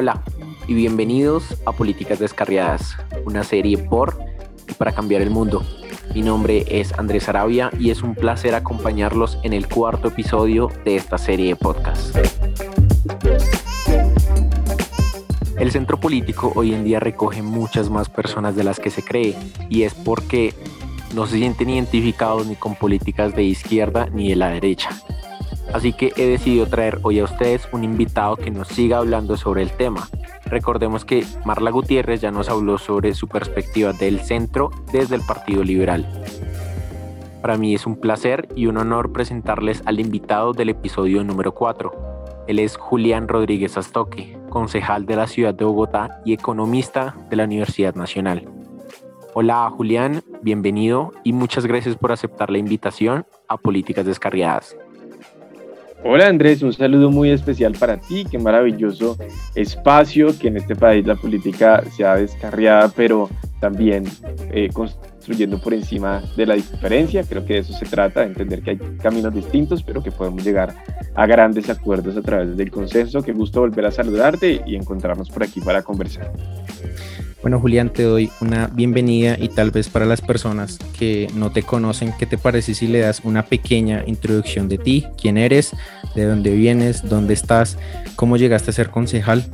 Hola y bienvenidos a Políticas Descarriadas, una serie por y para cambiar el mundo. Mi nombre es Andrés Arabia y es un placer acompañarlos en el cuarto episodio de esta serie de podcast. El centro político hoy en día recoge muchas más personas de las que se cree y es porque no se sienten identificados ni con políticas de izquierda ni de la derecha. Así que he decidido traer hoy a ustedes un invitado que nos siga hablando sobre el tema. Recordemos que Marla Gutiérrez ya nos habló sobre su perspectiva del centro desde el Partido Liberal. Para mí es un placer y un honor presentarles al invitado del episodio número 4. Él es Julián Rodríguez Astoque, concejal de la ciudad de Bogotá y economista de la Universidad Nacional. Hola Julián, bienvenido y muchas gracias por aceptar la invitación a Políticas Descarriadas. Hola Andrés, un saludo muy especial para ti, qué maravilloso espacio que en este país la política sea descarriada, pero también eh, construyendo por encima de la diferencia. Creo que de eso se trata, de entender que hay caminos distintos, pero que podemos llegar a grandes acuerdos a través del consenso. Qué gusto volver a saludarte y encontrarnos por aquí para conversar. Bueno, Julián, te doy una bienvenida y tal vez para las personas que no te conocen, ¿qué te parece si le das una pequeña introducción de ti? ¿Quién eres? ¿De dónde vienes? ¿Dónde estás? ¿Cómo llegaste a ser concejal?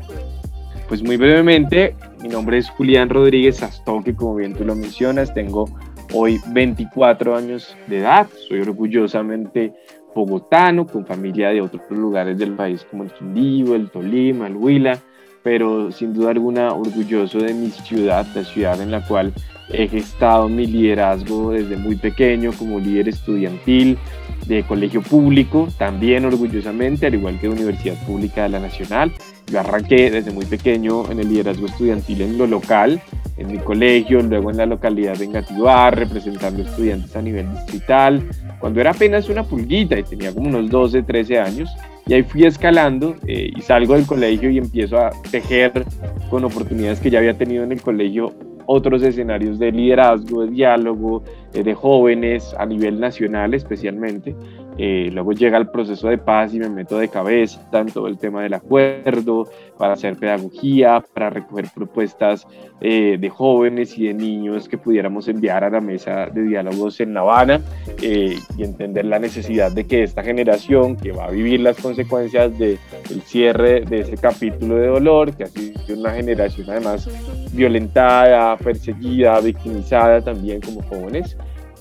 Pues muy brevemente, mi nombre es Julián Rodríguez Astoque, como bien tú lo mencionas, tengo hoy 24 años de edad, soy orgullosamente bogotano, con familia de otros lugares del país como el Quindío, el Tolima, el Huila, pero sin duda alguna orgulloso de mi ciudad, la ciudad en la cual he gestado mi liderazgo desde muy pequeño como líder estudiantil de colegio público, también orgullosamente, al igual que de Universidad Pública de la Nacional. Yo arranqué desde muy pequeño en el liderazgo estudiantil en lo local, en mi colegio, luego en la localidad de Engativá, representando estudiantes a nivel distrital, cuando era apenas una pulguita y tenía como unos 12, 13 años. Y ahí fui escalando eh, y salgo del colegio y empiezo a tejer con oportunidades que ya había tenido en el colegio otros escenarios de liderazgo, de diálogo, eh, de jóvenes a nivel nacional especialmente. Eh, luego llega el proceso de paz y me meto de cabeza en todo el tema del acuerdo, para hacer pedagogía, para recoger propuestas eh, de jóvenes y de niños que pudiéramos enviar a la mesa de diálogos en La Habana y entender la necesidad de que esta generación que va a vivir las consecuencias del cierre de ese capítulo de dolor, que ha sido una generación además violentada, perseguida, victimizada también como jóvenes,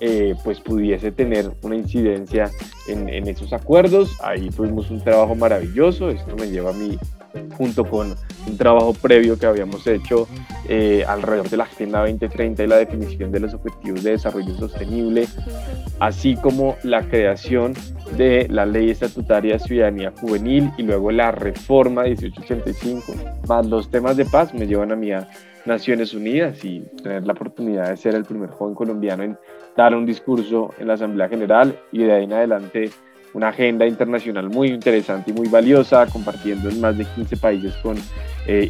eh, pues pudiese tener una incidencia en, esos acuerdos. Ahí tuvimos un trabajo maravilloso, esto me lleva a mí junto con un trabajo previo que habíamos hecho eh, alrededor de la Agenda 2030 y la definición de los Objetivos de Desarrollo Sostenible, así como la creación de la Ley Estatutaria de Ciudadanía Juvenil y luego la reforma 1885, más los temas de paz me llevan a a Naciones Unidas y tener la oportunidad de ser el primer joven colombiano en dar un discurso en la Asamblea General y de ahí en adelante una agenda internacional muy interesante y muy valiosa, compartiendo en más de 15 países con eh,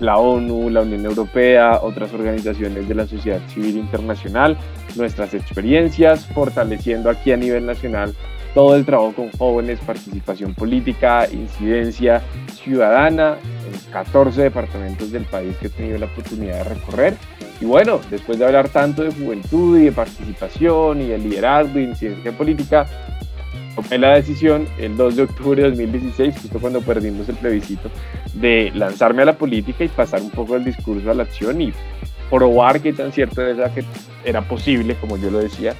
la ONU, la Unión Europea, otras organizaciones de la sociedad civil internacional, nuestras experiencias, fortaleciendo aquí a nivel nacional todo el trabajo con jóvenes, participación política, incidencia ciudadana en 14 departamentos del país que he tenido la oportunidad de recorrer. Y bueno, después de hablar tanto de juventud y de participación y de liderazgo y incidencia política, tomé la decisión el 2 de octubre de 2016, justo cuando perdimos el plebiscito, de lanzarme a la política y pasar un poco del discurso a la acción y probar qué tan cierto era que era posible, como yo lo decía,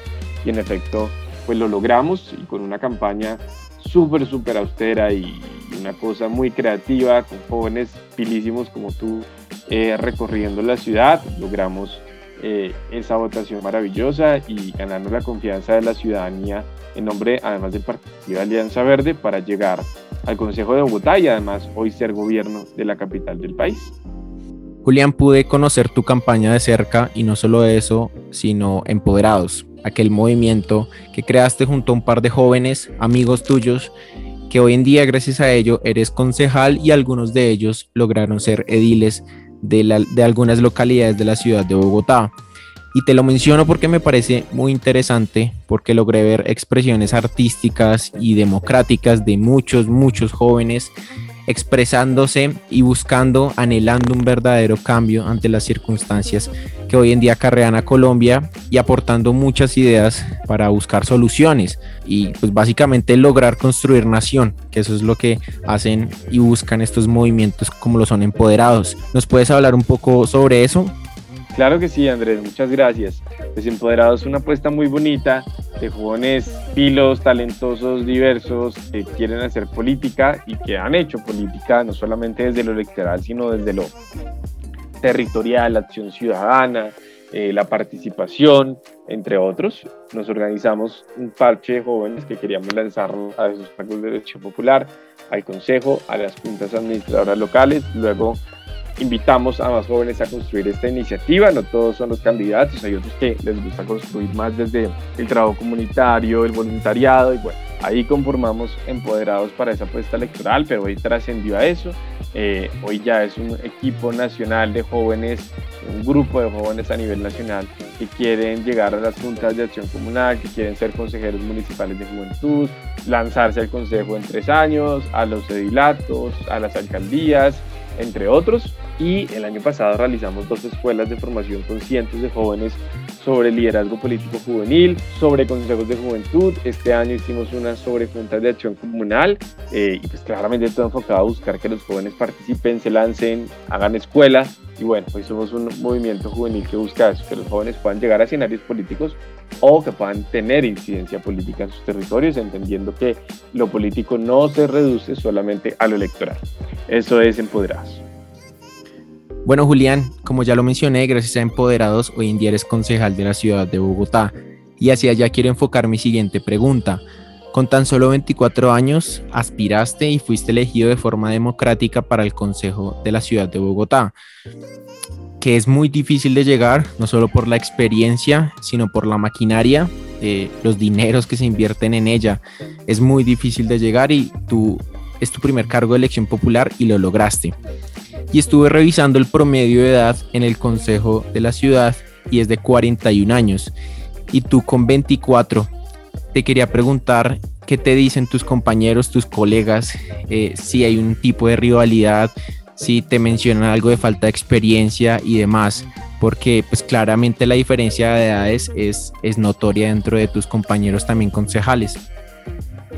y en efecto, pues lo logramos y con una campaña súper, súper austera y una cosa muy creativa, con jóvenes pilísimos como tú eh, recorriendo la ciudad, logramos eh, esa votación maravillosa y ganando la confianza de la ciudadanía en nombre, además del Partido Alianza Verde, para llegar al Consejo de Bogotá y además hoy ser gobierno de la capital del país. Julián, pude conocer tu campaña de cerca y no solo eso, sino Empoderados, aquel movimiento que creaste junto a un par de jóvenes, amigos tuyos, que hoy en día gracias a ello eres concejal y algunos de ellos lograron ser ediles de, de algunas localidades de la ciudad de Bogotá. Y te lo menciono porque me parece muy interesante, porque logré ver expresiones artísticas y democráticas de muchos, muchos jóvenes expresándose y buscando, anhelando un verdadero cambio ante las circunstancias que hoy en día acarrean a Colombia y aportando muchas ideas para buscar soluciones y pues básicamente lograr construir nación, que eso es lo que hacen y buscan estos movimientos como lo son empoderados. ¿Nos puedes hablar un poco sobre eso? Claro que sí, Andrés, muchas gracias. Pues Empoderados es una apuesta muy bonita de jóvenes pilos, talentosos, diversos, que quieren hacer política y que han hecho política, no solamente desde lo electoral, sino desde lo territorial, la acción ciudadana, eh, la participación, entre otros. Nos organizamos un parche de jóvenes que queríamos lanzar a esos cargos de derecho popular, al consejo, a las juntas administradoras locales, luego invitamos a más jóvenes a construir esta iniciativa, no todos son los candidatos, hay otros que les gusta construir más desde el trabajo comunitario, el voluntariado y bueno, ahí conformamos empoderados para esa apuesta electoral, pero hoy trascendió a eso, eh, hoy ya es un equipo nacional de jóvenes, un grupo de jóvenes a nivel nacional que quieren llegar a las juntas de acción comunal, que quieren ser consejeros municipales de juventud, lanzarse al consejo en tres años, a los edilatos, a las alcaldías, entre otros. Y el año pasado realizamos dos escuelas de formación con cientos de jóvenes sobre liderazgo político juvenil, sobre consejos de juventud. Este año hicimos una sobre juntas de acción comunal eh, y pues claramente todo enfocado a buscar que los jóvenes participen, se lancen, hagan escuela. Y bueno, hoy somos un movimiento juvenil que busca eso, que los jóvenes puedan llegar a escenarios políticos o que puedan tener incidencia política en sus territorios, entendiendo que lo político no se reduce solamente a lo electoral. Eso es Empoderados. Bueno, Julián, como ya lo mencioné, gracias a Empoderados, hoy en día eres concejal de la ciudad de Bogotá. Y hacia allá quiero enfocar mi siguiente pregunta. Con tan solo 24 años, aspiraste y fuiste elegido de forma democrática para el Consejo de la Ciudad de Bogotá, que es muy difícil de llegar, no solo por la experiencia, sino por la maquinaria, los dineros que se invierten en ella. Es muy difícil de llegar y tú es tu primer cargo de elección popular y lo lograste y estuve revisando el promedio de edad en el Consejo de la Ciudad y es de 41 años. Y tú con 24, te quería preguntar qué te dicen tus compañeros, tus colegas, eh, si hay un tipo de rivalidad, si te mencionan algo de falta de experiencia y demás, porque pues claramente la diferencia de edades es, es notoria dentro de tus compañeros también concejales.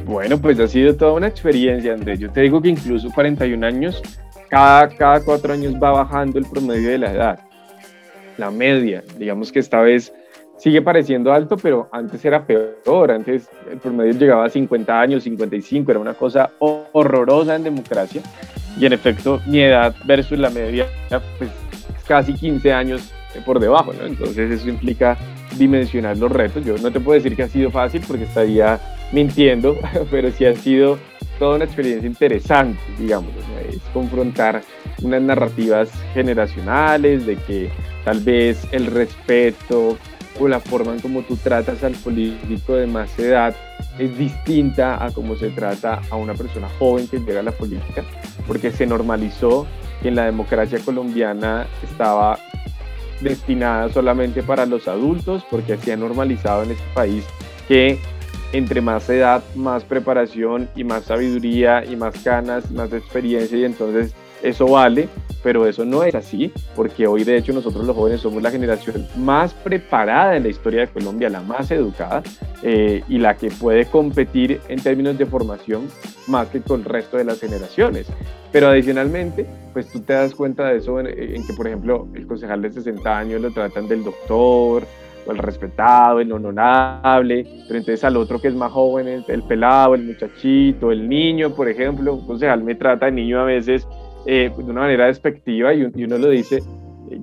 Bueno, pues ha sido toda una experiencia, Andrés. Yo te digo que incluso 41 años cada, cada cuatro años va bajando el promedio de la edad, la media. Digamos que esta vez sigue pareciendo alto, pero antes era peor. Antes el promedio llegaba a 50 años, 55, era una cosa horrorosa en democracia. Y en efecto, mi edad versus la media, pues casi 15 años por debajo. Entonces eso implica dimensionar los retos. Yo no te puedo decir que ha sido fácil porque estaría mintiendo, pero sí ha sido toda una experiencia interesante, digamos, es confrontar unas narrativas generacionales de que tal vez el respeto o la forma en cómo tú tratas al político de más edad es distinta a cómo se trata a una persona joven que llega a la política, porque se normalizó que en la democracia colombiana estaba destinada solamente para los adultos, porque se ha normalizado en este país que entre más edad, más preparación y más sabiduría y más ganas, más experiencia y entonces eso vale, pero eso no es así, porque hoy de hecho nosotros los jóvenes somos la generación más preparada en la historia de Colombia, la más educada eh, y la que puede competir en términos de formación más que con el resto de las generaciones. Pero adicionalmente, pues tú te das cuenta de eso en, en que, por ejemplo, el concejal de 60 años lo tratan del doctor, el respetado, el honorable, entonces al otro que es más joven, el, pelado, el muchachito, el niño, por ejemplo, un concejal me trata de niño a veces eh, de una manera despectiva y uno lo dice,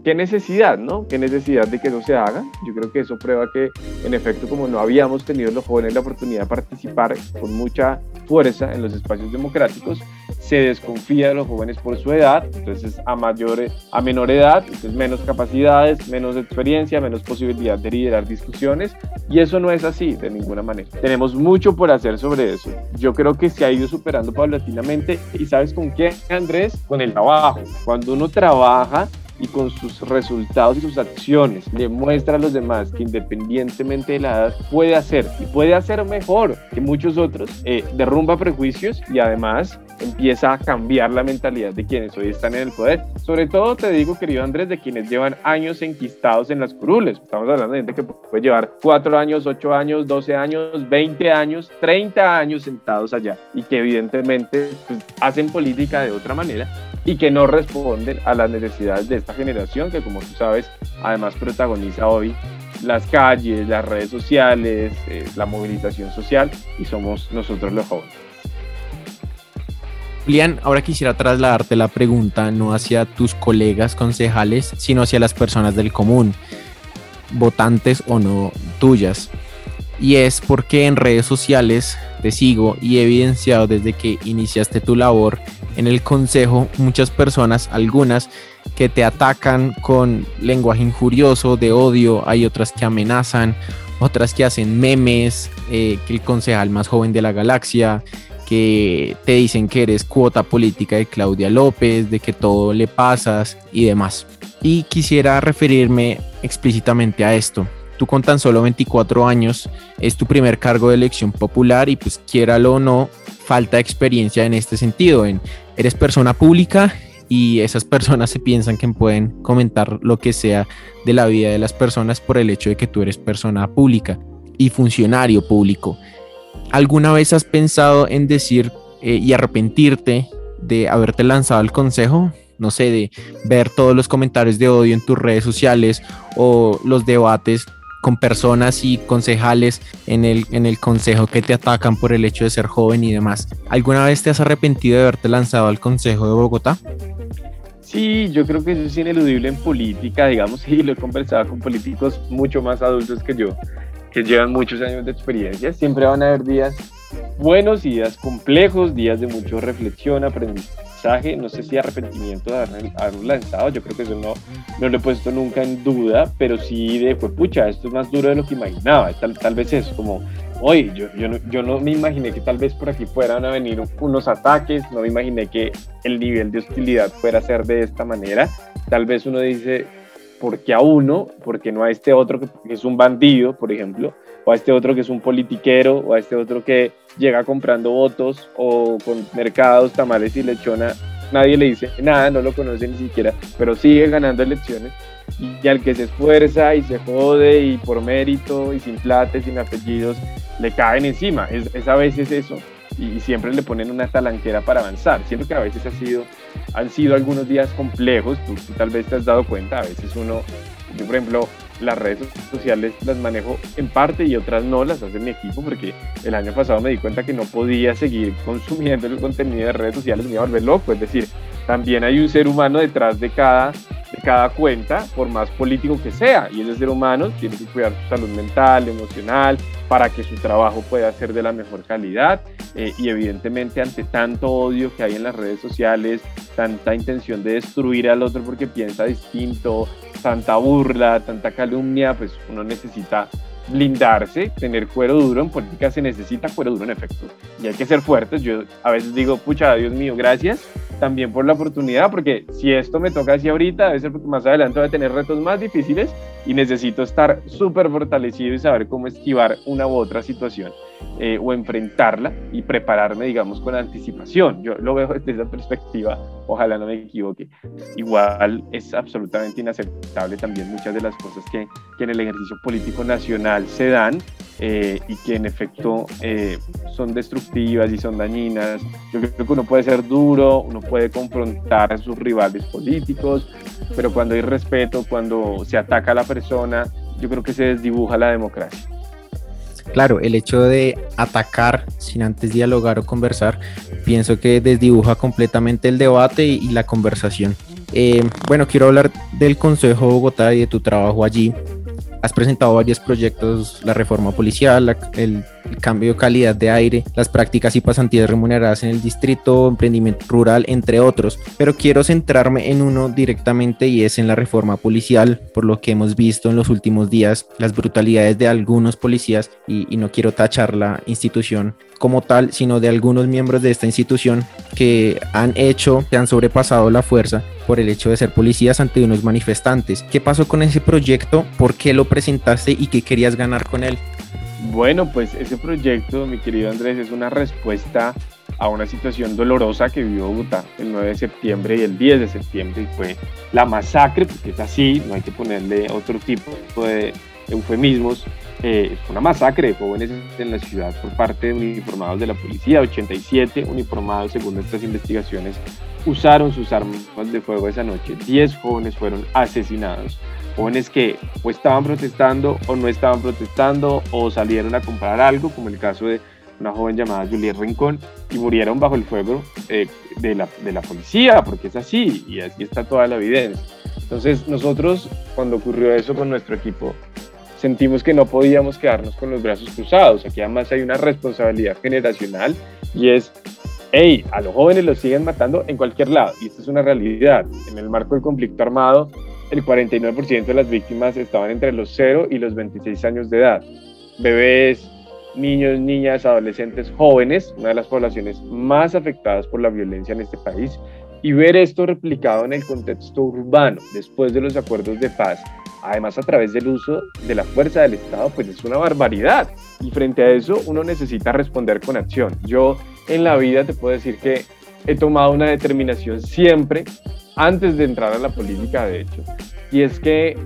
¿qué necesidad, no? ¿Qué necesidad de que eso se haga? Yo creo que eso prueba que, en efecto, como no habíamos tenido los jóvenes la oportunidad de participar con mucha fuerza en los espacios democráticos, se desconfía de los jóvenes por su edad, entonces a mayor, a menor edad, entonces menos capacidades, menos experiencia, menos posibilidad de liderar discusiones, y eso no es así de ninguna manera. Tenemos mucho por hacer sobre eso. Yo creo que se ha ido superando paulatinamente, y ¿sabes con qué, Andrés? Con el trabajo. Cuando uno trabaja, y con sus resultados y sus acciones le muestra a los demás que independientemente de la edad puede hacer y puede hacer mejor que muchos otros, eh, derrumba prejuicios y además empieza a cambiar la mentalidad de quienes hoy están en el poder. Sobre todo te digo, querido Andrés, de quienes llevan años enquistados en las curules. Estamos hablando de gente que puede llevar cuatro años, ocho años, doce años, veinte años, treinta años sentados allá y que evidentemente pues, hacen política de otra manera y que no responden a las necesidades de esta generación que como tú sabes además protagoniza hoy las calles, las redes sociales, eh, la movilización social y somos nosotros los jóvenes. Julián, ahora quisiera trasladarte la pregunta no hacia tus colegas concejales, sino hacia las personas del común, votantes o no tuyas. Y es porque en redes sociales te sigo y he evidenciado desde que iniciaste tu labor en el consejo muchas personas, algunas que te atacan con lenguaje injurioso, de odio, hay otras que amenazan, otras que hacen memes, eh, que el concejal más joven de la galaxia, que te dicen que eres cuota política de Claudia López, de que todo le pasas y demás. Y quisiera referirme explícitamente a esto. Tú con tan solo 24 años es tu primer cargo de elección popular y pues quiéralo o no, falta experiencia en este sentido. En, eres persona pública y esas personas se piensan que pueden comentar lo que sea de la vida de las personas por el hecho de que tú eres persona pública y funcionario público. ¿Alguna vez has pensado en decir eh, y arrepentirte de haberte lanzado al consejo? No sé, de ver todos los comentarios de odio en tus redes sociales o los debates con personas y concejales en el, en el consejo que te atacan por el hecho de ser joven y demás. ¿Alguna vez te has arrepentido de haberte lanzado al consejo de Bogotá? Sí, yo creo que eso es ineludible en política, digamos, y lo he conversado con políticos mucho más adultos que yo, que llevan muchos años de experiencia. Siempre van a haber días buenos días complejos, días de mucha reflexión, aprendizaje no sé si arrepentimiento de haberlo lanzado, yo creo que eso no, no lo he puesto nunca en duda, pero sí de, pues pucha, esto es más duro de lo que imaginaba, tal, tal vez es como, oye, yo, yo, no, me imaginé que tal vez por aquí fueran a venir unos ataques, no me imaginé que el nivel de hostilidad fuera a ser de esta manera, tal vez uno dice, ¿por qué a uno? porque no a este otro que es un bandido, por ejemplo? O a este otro que es un politiquero, o a este otro que llega comprando votos o con mercados, tamales y lechona, nadie le dice nada, no lo conoce ni siquiera, pero sigue ganando elecciones. Y al que se esfuerza y se jode y por mérito y sin plata sin apellidos, le caen encima. Es, es a veces eso y siempre le ponen una talanquera para avanzar. Siento que a veces ha sido, han sido algunos días complejos, tú, tal vez te has dado cuenta, a veces uno, yo por ejemplo, las redes sociales las manejo en parte y otras no las hace mi equipo porque el año pasado me di cuenta que no podía seguir consumiendo el contenido de redes sociales, me iba a volver loco, es decir, también hay un ser humano detrás de cada, de cada cuenta, por más político que sea, y ese ser humano tiene que cuidar su salud mental, emocional, para que su trabajo pueda ser de la mejor calidad eh, y evidentemente ante tanto odio que hay en las redes sociales, tanta intención de destruir al otro porque piensa distinto, tanta burla, tanta calumnia, pues uno necesita blindarse, tener cuero duro. En política se necesita cuero duro en efecto. Y hay que ser fuertes. Yo a veces digo, pucha, Dios mío, gracias también por la oportunidad, porque si esto me toca así ahorita, debe ser porque más adelante voy a tener retos más difíciles y necesito estar súper fortalecido y saber cómo esquivar una u otra situación eh, o enfrentarla y prepararme, digamos, con anticipación. Yo lo veo desde esa perspectiva, ojalá no me equivoque. Igual es absolutamente inaceptable también muchas de las cosas que, que en el ejercicio político nacional se dan eh, y que en efecto eh, son destructivas y son dañinas. Yo creo que uno puede ser duro, uno puede confrontar a sus rivales políticos, pero cuando hay respeto, cuando se ataca a la persona, yo creo que se desdibuja la democracia. Claro, el hecho de atacar sin antes dialogar o conversar, pienso que desdibuja completamente el debate y, la conversación. Eh, bueno, quiero hablar del Consejo Bogotá y de tu trabajo allí has presentado varios proyectos, la reforma policial, el, cambio de calidad de aire, las prácticas y pasantías remuneradas en el distrito, emprendimiento rural, entre otros. Pero quiero centrarme en uno directamente y es en la reforma policial, por lo que hemos visto en los últimos días, las brutalidades de algunos policías y, no quiero tachar la institución como tal, sino de algunos miembros de esta institución que han hecho, que han sobrepasado la fuerza por el hecho de ser policías ante unos manifestantes. ¿Qué pasó con ese proyecto? ¿Por qué lo presentaste y qué querías ganar con él? Bueno, pues ese proyecto, mi querido Andrés, es una respuesta a una situación dolorosa que vivió Bogotá el 9 de septiembre y el 10 de septiembre, y fue la masacre, porque es así, no hay que ponerle otro tipo de eufemismos, eh, una masacre de jóvenes en la ciudad por parte de uniformados de la policía, 87 uniformados según nuestras investigaciones usaron sus armas de fuego esa noche, 10 jóvenes fueron asesinados, jóvenes que o estaban protestando o no estaban protestando o salieron a comprar algo, como el caso de una joven llamada Juliette Rincón, y murieron bajo el fuego eh, de, la, de la policía, porque es así, y así está toda la evidencia. Entonces nosotros, cuando ocurrió eso con nuestro equipo, sentimos que no podíamos quedarnos con los brazos cruzados. Aquí además hay una responsabilidad generacional y es, hey, a los jóvenes los siguen matando en cualquier lado. Y esta es una realidad. En el marco del conflicto armado, el 49% de las víctimas estaban entre los 0 y los 26 años de edad. Bebés, niños, niñas, adolescentes, jóvenes, una de las poblaciones más afectadas por la violencia en este país, y ver esto replicado en el contexto urbano después de los acuerdos de paz, además a través del uso de la fuerza del Estado, pues es una barbaridad. Y frente a eso uno necesita responder con acción. Yo en la vida te puedo decir que he tomado una determinación siempre, antes de entrar a la política de hecho, y es que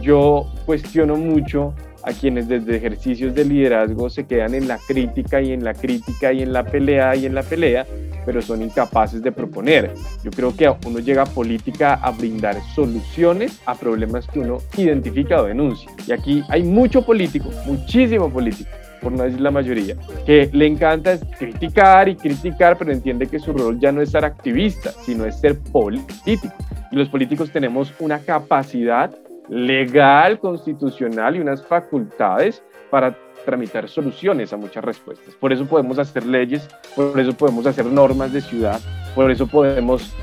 yo cuestiono mucho a quienes desde ejercicios de liderazgo se quedan en la crítica y en la crítica y en la pelea y en la pelea, pero son incapaces de proponer. Yo creo que uno llega a política a brindar soluciones a problemas que uno identifica o denuncia. Y aquí hay mucho político, muchísimo político, por no decir la mayoría, que le encanta criticar y criticar, pero entiende que su rol ya no es ser activista, sino es ser político. Y los políticos tenemos una capacidad legal, constitucional y unas facultades para tramitar soluciones a muchas respuestas. Por eso podemos hacer leyes, por eso podemos hacer normas de ciudad, por eso podemos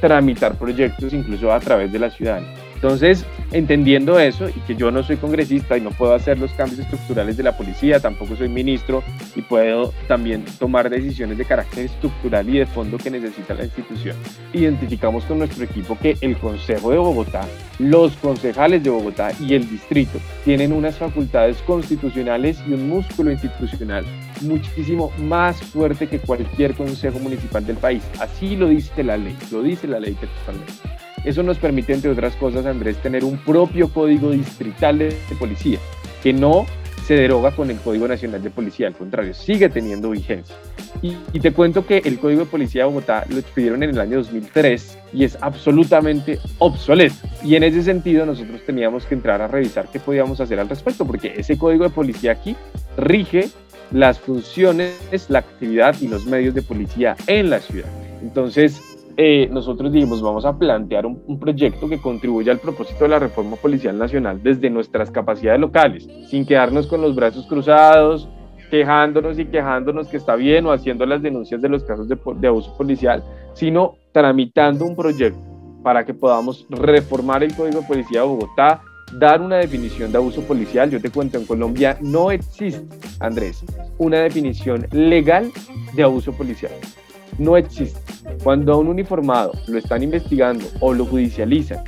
tramitar proyectos incluso a través de la ciudadanía. Entonces, entendiendo eso y que yo no soy congresista y no puedo hacer los cambios estructurales de la policía, tampoco soy ministro y puedo también tomar decisiones de carácter estructural y de fondo que necesita la institución. Identificamos con nuestro equipo que el Consejo de Bogotá, los concejales de Bogotá y el distrito tienen unas facultades constitucionales y un músculo institucional muchísimo más fuerte que cualquier consejo municipal del país. Así lo dice la ley, lo dice la ley textualmente. Eso nos permite, entre otras cosas, Andrés, tener un propio código distrital de, policía, que no se deroga con el Código Nacional de Policía, al contrario, sigue teniendo vigencia. Y, te cuento que el Código de Policía de Bogotá lo expidieron en el año 2003 y es absolutamente obsoleto. Y en ese sentido nosotros teníamos que entrar a revisar qué podíamos hacer al respecto, porque ese Código de Policía aquí rige las funciones, la actividad y los medios de policía en la ciudad. Entonces, eh, nosotros dijimos, vamos a plantear un, proyecto que contribuya al propósito de la reforma policial nacional desde nuestras capacidades locales, sin quedarnos con los brazos cruzados, quejándonos y quejándonos que está bien o haciendo las denuncias de los casos de, de abuso policial, sino tramitando un proyecto para que podamos reformar el Código de Policía de Bogotá, dar una definición de abuso policial. Yo te cuento, en Colombia no existe, Andrés, una definición legal de abuso policial no existe. Cuando a un uniformado lo están investigando o lo judicializan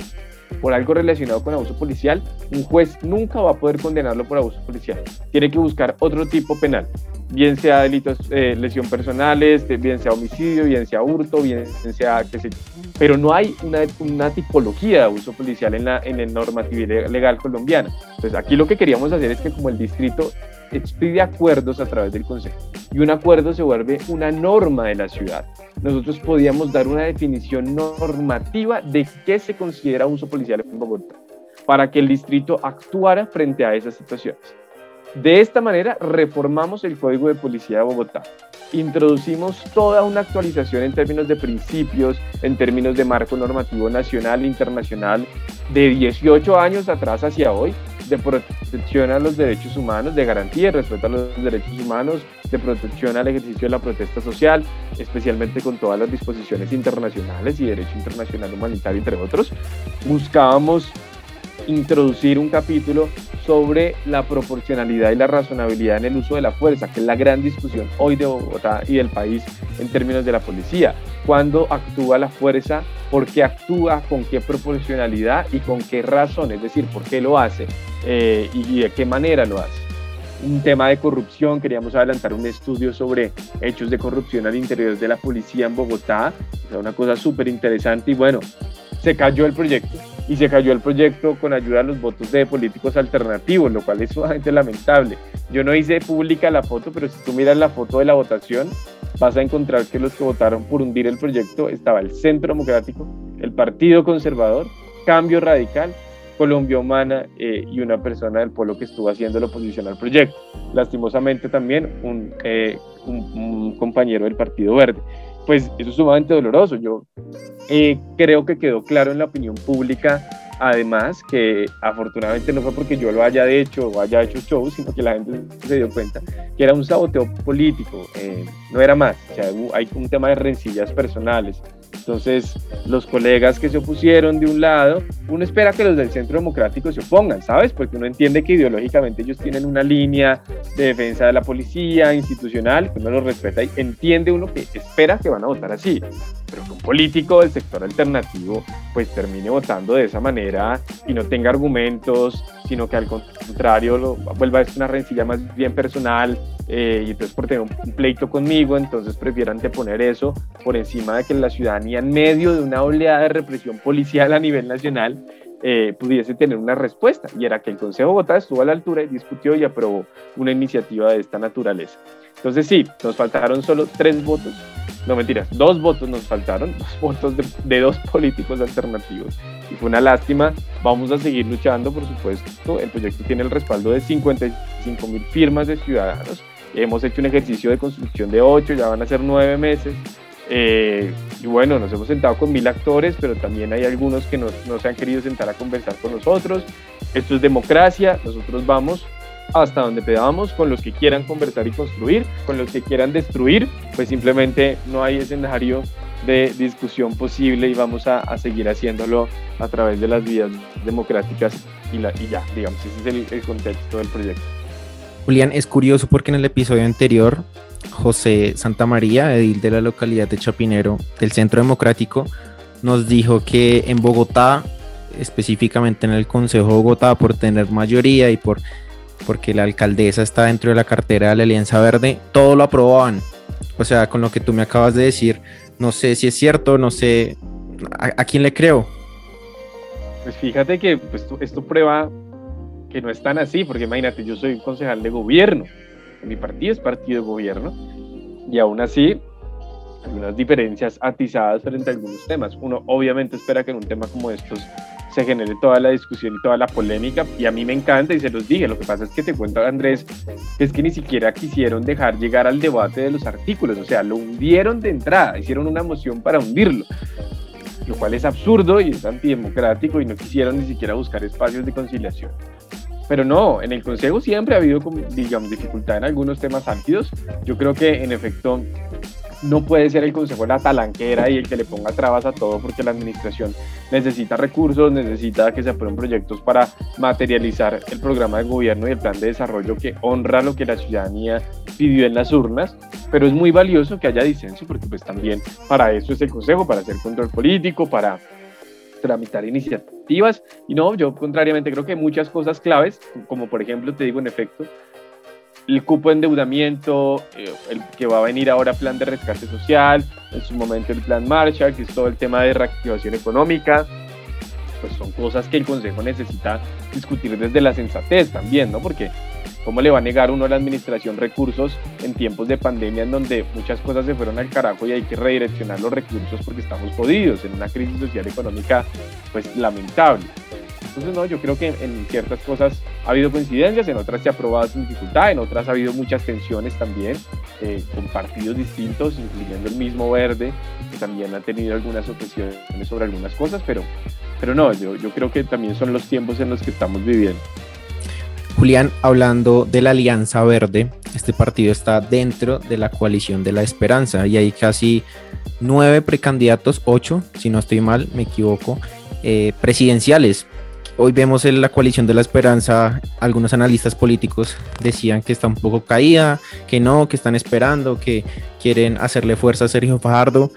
por algo relacionado con abuso policial, un juez nunca va a poder condenarlo por abuso policial. Tiene que buscar otro tipo penal, bien sea delitos, eh, lesión personales, bien sea homicidio, bien sea hurto, bien sea qué sé yo. Pero no hay una, tipología de abuso policial en la, en el normatividad legal colombiana. Entonces aquí lo que queríamos hacer es que como el distrito expide acuerdos a través del Consejo y un acuerdo se vuelve una norma de la ciudad. Nosotros podíamos dar una definición normativa de qué se considera uso policial en Bogotá para que el distrito actuara frente a esas situaciones. De esta manera reformamos el Código de Policía de Bogotá. Introducimos toda una actualización en términos de principios, en términos de marco normativo nacional e internacional de 18 años atrás hacia hoy, de protección a los derechos humanos, de garantía y respeto a los derechos humanos, de protección al ejercicio de la protesta social, especialmente con todas las disposiciones internacionales y derecho internacional humanitario, entre otros. Buscábamos introducir un capítulo sobre la proporcionalidad y la razonabilidad en el uso de la fuerza, que es la gran discusión hoy de Bogotá y del país en términos de la policía. ¿Cuándo actúa la fuerza? ¿Por qué actúa? ¿Con qué proporcionalidad? ¿Y con qué razón? Es decir, ¿por qué lo hace? Eh, y, de qué manera lo hace. un tema de corrupción, queríamos adelantar un estudio sobre hechos de corrupción al interior de la policía en Bogotá, o una cosa súper interesante y bueno, se cayó el proyecto y se cayó el proyecto con ayuda de los votos de políticos alternativos, lo cual es sumamente lamentable. Yo no hice pública la foto, pero si tú miras la foto de la votación, vas a encontrar que los que votaron por hundir el proyecto estaba el Centro Democrático, el Partido Conservador, Cambio Radical, Colombia Humana eh, y una persona del pueblo que estuvo haciendo la oposición al proyecto. Lastimosamente también un, eh, un, compañero del Partido Verde. Pues eso es sumamente doloroso. Yo eh, creo que quedó claro en la opinión pública Además, que afortunadamente no fue porque yo lo haya hecho o haya hecho show, sino que la gente se dio cuenta que era un saboteo político, eh, no era más. O sea, hay un tema de rencillas personales. Entonces, los colegas que se opusieron de un lado, uno espera que los del Centro Democrático se opongan, ¿sabes? Porque uno entiende que ideológicamente ellos tienen una línea de defensa de la policía institucional, que uno lo respeta y entiende uno que espera que van a votar así pero que un político del sector alternativo pues termine votando de esa manera y no tenga argumentos, sino que al contrario lo, vuelva a ser una rencilla más bien personal eh, y entonces por tener un, pleito conmigo, entonces prefieran poner eso por encima de que la ciudadanía en medio de una oleada de represión policial a nivel nacional eh, pudiese tener una respuesta y era que el Consejo de Bogotá estuvo a la altura y discutió y aprobó una iniciativa de esta naturaleza. Entonces sí, nos faltaron solo tres votos no mentiras, dos votos nos faltaron, dos votos de, dos políticos alternativos. Y fue una lástima. Vamos a seguir luchando, por supuesto. El proyecto tiene el respaldo de 55 mil firmas de ciudadanos. Hemos hecho un ejercicio de construcción de ocho, ya van a ser nueve meses. Eh, y bueno, nos hemos sentado con mil actores, pero también hay algunos que no, no se han querido sentar a conversar con nosotros. Esto es democracia, nosotros vamos hasta donde pedamos, con los que quieran conversar y construir, con los que quieran destruir, pues simplemente no hay escenario de discusión posible y vamos a, seguir haciéndolo a través de las vías democráticas y, la, y ya, digamos, ese es el, contexto del proyecto. Julián, es curioso porque en el episodio anterior, José Santa María, edil de la localidad de Chapinero, del Centro Democrático, nos dijo que en Bogotá, específicamente en el Consejo de Bogotá, por tener mayoría y por porque la alcaldesa está dentro de la cartera de la Alianza Verde, todo lo aprobaban. O sea, con lo que tú me acabas de decir, no sé si es cierto, no sé a, quién le creo. Pues fíjate que pues, esto, prueba que no es tan así, porque imagínate, yo soy concejal de gobierno, mi partido es partido de gobierno, y aún así algunas diferencias atizadas frente a algunos temas. Uno obviamente espera que en un tema como estos se genere toda la discusión y toda la polémica. Y a mí me encanta y se los dije. Lo que pasa es que te cuento, Andrés, es que ni siquiera quisieron dejar llegar al debate de los artículos. O sea, lo hundieron de entrada, hicieron una moción para hundirlo. Lo cual es absurdo y es antidemocrático y no quisieron ni siquiera buscar espacios de conciliación. Pero no, en el Consejo siempre ha habido, digamos, dificultad en algunos temas álgidos. Yo creo que, en efecto, no puede ser el Consejo la talanquera y el que le ponga trabas a todo porque la administración necesita recursos, necesita que se aprueben proyectos para materializar el programa de gobierno y el plan de desarrollo que honra lo que la ciudadanía pidió en las urnas, pero es muy valioso que haya disenso porque pues también para eso es el Consejo, para hacer control político, para tramitar iniciativas. Y no, yo contrariamente creo que muchas cosas claves, como por ejemplo te digo en efecto, el cupo de endeudamiento, eh, el que va a venir ahora plan de rescate social, en su momento el plan Marshall, que es todo el tema de reactivación económica, pues son cosas que el Consejo necesita discutir desde la sensatez también, ¿no? Porque ¿cómo le va a negar uno a la administración recursos en tiempos de pandemia en donde muchas cosas se fueron al carajo y hay que redireccionar los recursos porque estamos jodidos en una crisis social económica pues lamentable? Entonces, no, yo creo que en ciertas cosas ha habido coincidencias, en otras se ha aprobado sin dificultad, en otras ha habido muchas tensiones también, eh, con partidos distintos, incluyendo el mismo Verde, que también ha tenido algunas objeciones sobre algunas cosas, pero, pero no, yo, yo creo que también son los tiempos en los que estamos viviendo. Julián, hablando de la Alianza Verde, este partido está dentro de la coalición de la esperanza y hay casi nueve precandidatos, ocho, si no estoy mal, me equivoco, eh, presidenciales Hoy vemos en la coalición de la esperanza, algunos analistas políticos decían que está un poco caída, que no, que están esperando, que quieren hacerle fuerza a Sergio Fajardo.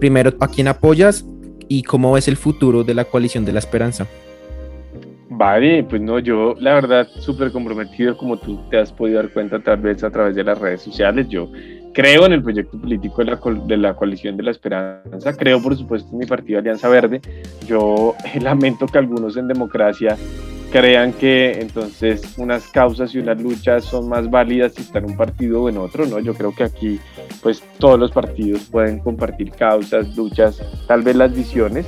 Primero, ¿a quién apoyas y cómo ves el futuro de la coalición de la esperanza? Vale, pues no, yo la verdad súper comprometido como tú te has podido dar cuenta tal vez a través de las redes sociales. Yo creo en el proyecto político de la, de coalición de la esperanza, creo por supuesto en mi partido Alianza Verde. Yo lamento que algunos en democracia crean que entonces unas causas y unas luchas son más válidas si está en un partido o en otro, ¿no? Yo creo que aquí pues todos los partidos pueden compartir causas, luchas, tal vez las visiones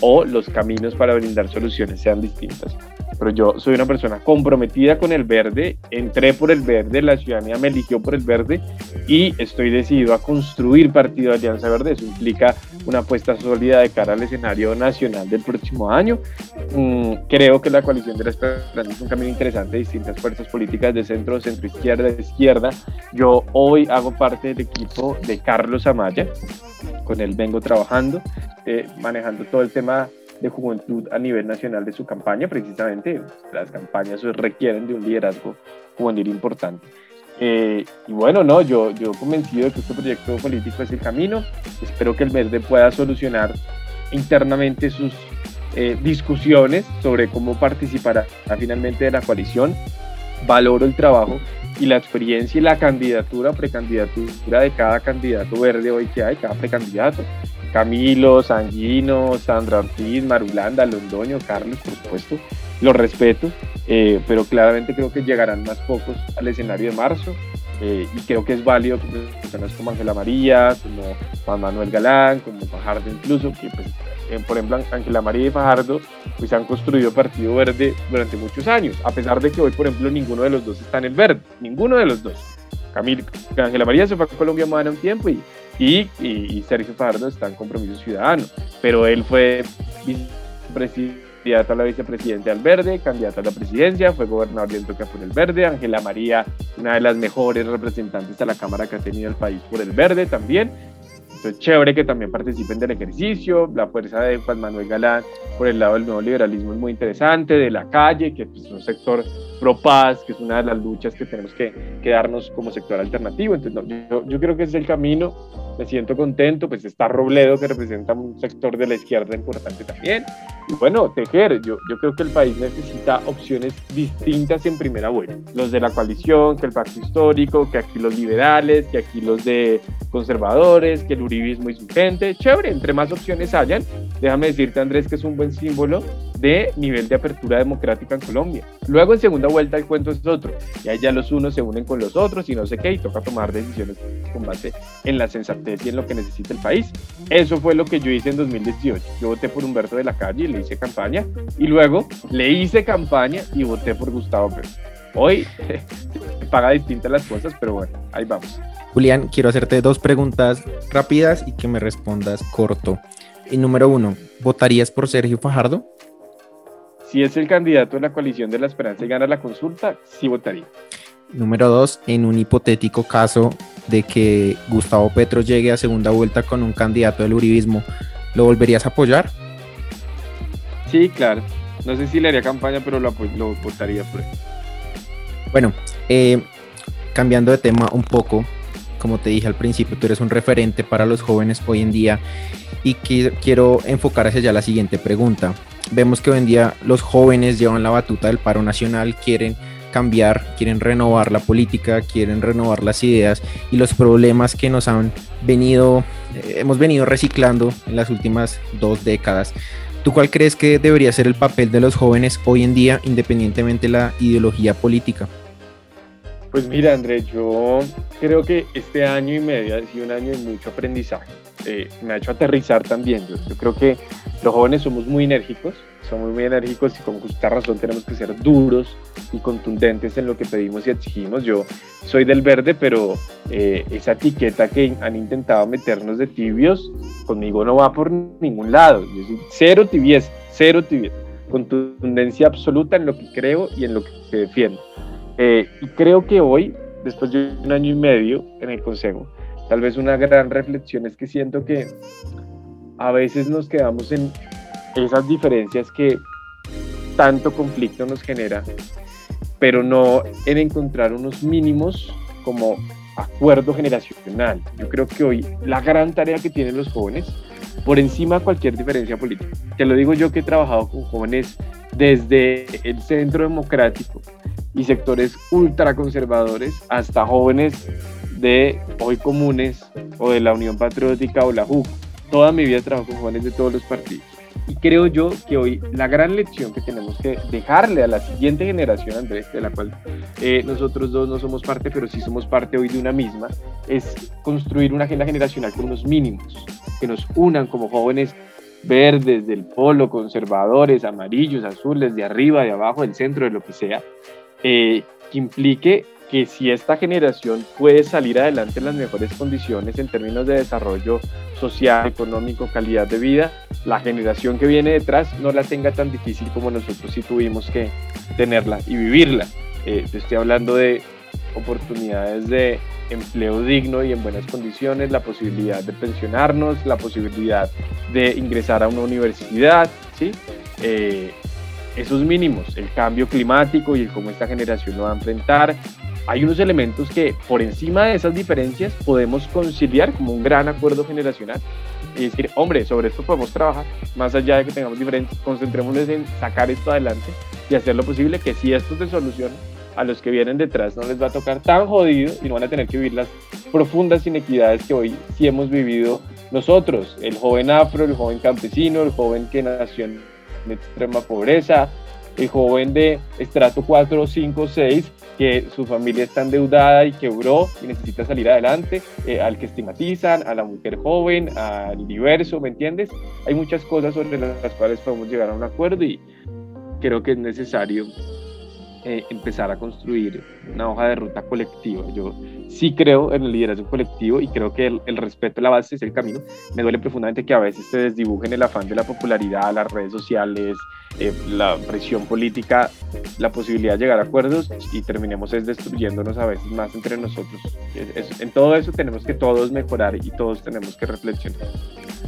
o los caminos para brindar soluciones sean distintas pero yo soy una persona comprometida con el verde, entré por el verde, la ciudadanía me eligió por el verde y estoy decidido a construir partido de Alianza Verde. Eso implica una apuesta sólida de cara al escenario nacional del próximo año. Mm, creo que la coalición de la esperanza es un camino interesante, distintas fuerzas políticas de centro, centro izquierda, izquierda. Yo hoy hago parte del equipo de Carlos Amaya, con él vengo trabajando, eh, manejando todo el tema de juventud a nivel nacional de su campaña, precisamente las campañas requieren de un liderazgo juvenil importante. Eh, y bueno, no, yo, yo convencido de que este proyecto político es el camino. Espero que el Verde pueda solucionar internamente sus eh, discusiones sobre cómo participará finalmente de la coalición. Valoro el trabajo y la experiencia y la candidatura, precandidatura de cada candidato verde hoy que hay, cada precandidato. Camilo, Sanguino, Sandra Ortiz, Marulanda, Londoño, Carlos, por supuesto, los respeto, eh, pero claramente creo que llegarán más pocos al escenario de marzo eh, y creo que es válido que personas como Ángela María, como Juan Manuel Galán, como Fajardo incluso, que pues, eh, por ejemplo Ángela María y Fajardo pues han construido Partido Verde durante muchos años, a pesar de que hoy por ejemplo ninguno de los dos está en el verde, ninguno de los dos. Camilo, Ángela María se fue a Colombia más un tiempo y y, y, Sergio Fajardo está en Compromiso Ciudadano, pero él fue candidato a la vicepresidenta al Verde, candidato a la presidencia, fue gobernador de Antioquia por el Verde, Ángela María, una de las mejores representantes a la Cámara que ha tenido el país por el Verde también, entonces, chévere que también participen del ejercicio. La fuerza de Juan Manuel Galán por el lado del nuevo liberalismo es muy interesante. De la calle, que es un sector pro paz, que es una de las luchas que tenemos que, quedarnos como sector alternativo. Entonces, yo, yo creo que ese es el camino me siento contento, pues está Robledo que representa un sector de la izquierda importante también. Y bueno, tejer, yo, yo creo que el país necesita opciones distintas en primera vuelta. Los de la coalición, que el pacto histórico, que aquí los liberales, que aquí los de conservadores, que el uribismo y su gente. Chévere, entre más opciones hayan, déjame decirte Andrés que es un buen símbolo de nivel de apertura democrática en Colombia. Luego en segunda vuelta el cuento es otro, y ahí ya los unos se unen con los otros y no sé qué, y toca tomar decisiones con base en la sensatez y en lo que necesita el país. Eso fue lo que yo hice en 2018. Yo voté por Humberto de la Calle y le hice campaña, y luego le hice campaña y voté por Gustavo Pérez. Hoy paga distintas las cosas, pero bueno, ahí vamos. Julián, quiero hacerte dos preguntas rápidas y que me respondas corto. Y número uno, ¿votarías por Sergio Fajardo? Si es el candidato de la coalición de la esperanza y gana la consulta, sí votaría. Número dos, en un hipotético caso de que Gustavo Petro llegue a segunda vuelta con un candidato del uribismo, ¿lo volverías a apoyar? Sí, claro. No sé si le haría campaña, pero lo, lo votaría por él. Bueno, eh, cambiando de tema un poco, como te dije al principio, tú eres un referente para los jóvenes hoy en día y quiero enfocar hacia allá la siguiente pregunta vemos que hoy en día los jóvenes llevan la batuta del paro nacional, quieren cambiar, quieren renovar la política, quieren renovar las ideas y los problemas que nos han venido, eh, hemos venido reciclando en las últimas dos décadas. ¿Tú cuál crees que debería ser el papel de los jóvenes hoy en día, independientemente de la ideología política? Pues mira, Andrés, yo creo que este año y medio ha sido un año de mucho aprendizaje. Eh, me ha hecho aterrizar también. Yo, creo que los jóvenes somos muy enérgicos, somos muy enérgicos y con justa razón tenemos que ser duros y contundentes en lo que pedimos y exigimos. Yo soy del verde, pero eh, esa etiqueta que han intentado meternos de tibios, conmigo no va por ningún lado. Yo soy cero tibieza, cero tibieza. Contundencia absoluta en lo que creo y en lo que defiendo. Eh, y creo que hoy, después de un año y medio en el Consejo, Tal vez una gran reflexión es que siento que a veces nos quedamos en esas diferencias que tanto conflicto nos genera, pero no en encontrar unos mínimos como acuerdo generacional. Yo creo que hoy la gran tarea que tienen los jóvenes, por encima de cualquier diferencia política, te lo digo yo que he trabajado con jóvenes desde el centro democrático y sectores ultraconservadores hasta jóvenes de hoy comunes o de la Unión Patriótica o la JUC. Toda mi vida trabajo con jóvenes de todos los partidos. Y creo yo que hoy la gran lección que tenemos que dejarle a la siguiente generación, Andrés, de la cual eh, nosotros dos no somos parte, pero sí somos parte hoy de una misma, es construir una agenda generacional con unos mínimos que nos unan como jóvenes verdes, del polo, conservadores, amarillos, azules, de arriba, de abajo, del centro, de lo que sea, eh, que implique que si esta generación puede salir adelante en las mejores condiciones en términos de desarrollo social, económico, calidad de vida, la generación que viene detrás no la tenga tan difícil como nosotros sí tuvimos que tenerla y vivirla. Eh, estoy hablando de oportunidades de empleo digno y en buenas condiciones, la posibilidad de pensionarnos, la posibilidad de ingresar a una universidad, ¿sí? Eh, esos mínimos, el cambio climático y el cómo esta generación lo va a enfrentar. Hay unos elementos que por encima de esas diferencias podemos conciliar como un gran acuerdo generacional y decir, hombre, sobre esto podemos trabajar, más allá de que tengamos diferentes, concentrémonos en sacar esto adelante y hacer lo posible que si esto se soluciona, a los que vienen detrás no les va a tocar tan jodido y no van a tener que vivir las profundas inequidades que hoy sí hemos vivido nosotros, el joven afro, el joven campesino, el joven que nació en extrema pobreza, el joven de estrato 4, 5, 6, que su familia está endeudada y quebró y necesita salir adelante, eh, al que estigmatizan, a la mujer joven, al diverso, ¿me entiendes? Hay muchas cosas sobre las cuales podemos llegar a un acuerdo y creo que es necesario eh, empezar a construir una hoja de ruta colectiva. Yo sí creo en el liderazgo colectivo y creo que el, respeto a la base es el camino. Me duele profundamente que a veces se desdibujen el afán de la popularidad, las redes sociales, eh, la presión política, la posibilidad de llegar a acuerdos y terminemos es destruyéndonos a veces más entre nosotros. en todo eso tenemos que todos mejorar y todos tenemos que reflexionar.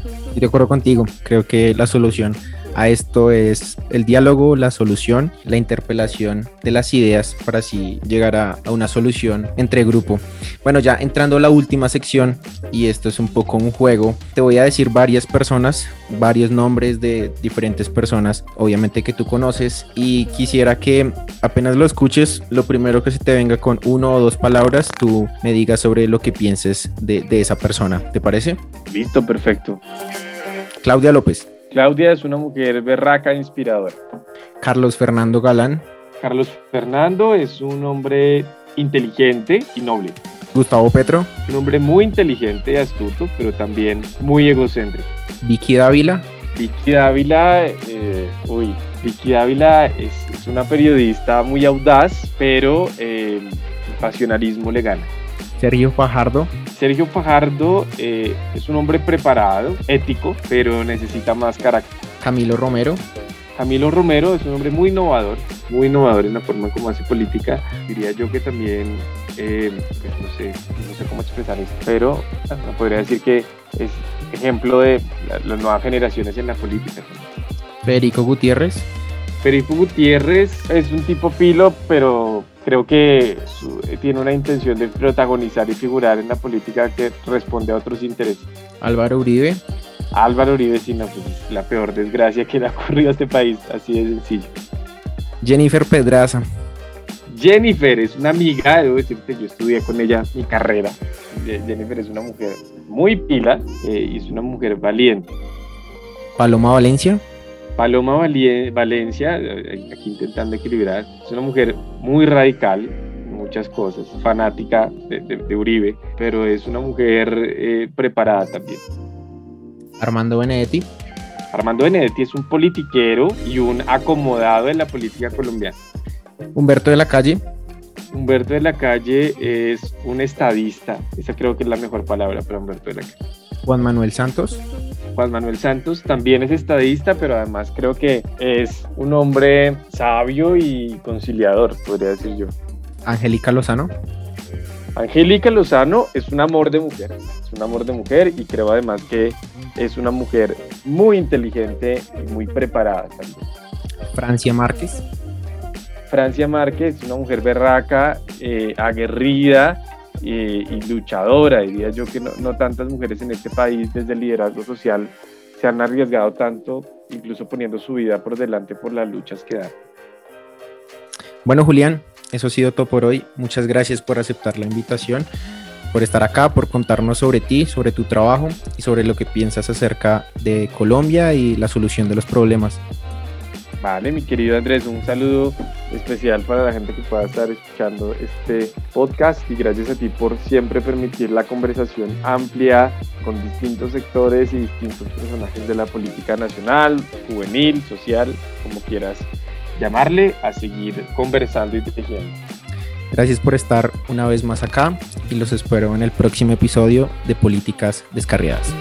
Estoy de acuerdo contigo, creo que la solución a esto es el diálogo, la solución, la interpelación de las ideas para así llegar a, una solución entre grupo. Bueno, ya entrando a la última sección, y esto es un poco un juego, te voy a decir varias personas, varios nombres de diferentes personas, obviamente que tú conoces, y quisiera que apenas lo escuches, lo primero que se te venga con uno o dos palabras, tú me digas sobre lo que pienses de, de esa persona. ¿Te parece? Listo, perfecto. Claudia López. Claudia es una mujer berraca e inspiradora. Carlos Fernando Galán. Carlos Fernando es un hombre inteligente y noble. Gustavo Petro. Un hombre muy inteligente y astuto, pero también muy egocéntrico. Vicky Dávila. Vicky Dávila, eh, uy, Vicky Dávila es, una periodista muy audaz, pero eh, el pasionalismo le gana. Sergio Fajardo. Sergio Fajardo eh, es un hombre preparado, ético, pero necesita más carácter. Camilo Romero. Camilo Romero es un hombre muy innovador, muy innovador en la forma como hace política. Diría yo que también, eh, pues no, sé, no sé cómo expresar esto, pero podría decir que es ejemplo de las nuevas generaciones en la política. Federico Gutiérrez. Federico Gutiérrez es un tipo filo, pero creo que eh, tiene una intención de protagonizar y figurar en la política que responde a otros intereses. Álvaro Uribe. Álvaro Uribe, sí, no, pues la peor desgracia que le ha ocurrido a este país, así de sencillo. Jennifer Pedraza. Jennifer es una amiga, debo decirte, yo estudié con ella mi carrera. Jennifer es una mujer muy pila eh, y es una mujer valiente. Paloma Valencia. Paloma Valencia, eh, aquí intentando equilibrar, es una mujer muy radical, muchas cosas, fanática de, Uribe, pero es una mujer eh, preparada también. Armando Benedetti. Armando Benedetti es un politiquero y un acomodado en la política colombiana. Humberto de la Calle. Humberto de la Calle es un estadista, esa creo que es la mejor palabra para Humberto de la Calle. Juan Manuel Santos. Juan Manuel Santos también es estadista, pero además creo que es un hombre sabio y conciliador, podría decir yo. Angélica Lozano. Angélica Lozano es un amor de mujer, es un amor de mujer y creo además que es una mujer muy inteligente y muy preparada también. Francia Márquez. Francia Márquez es una mujer berraca, eh, aguerrida, y, luchadora. Diría yo que no, tantas mujeres en este país desde el liderazgo social se han arriesgado tanto incluso poniendo su vida por delante por las luchas que dan. Bueno, Julián, eso ha sido todo por hoy. Muchas gracias por aceptar la invitación, por estar acá, por contarnos sobre ti, sobre tu trabajo y sobre lo que piensas acerca de Colombia y la solución de los problemas. Vale, mi querido Andrés, un saludo especial para la gente que pueda estar escuchando este podcast y gracias a ti por siempre permitir la conversación amplia con distintos sectores y distintos personajes de la política nacional, juvenil, social, como quieras llamarle, a seguir conversando y tejiendo. Gracias por estar una vez más acá y los espero en el próximo episodio de Políticas Descarriadas.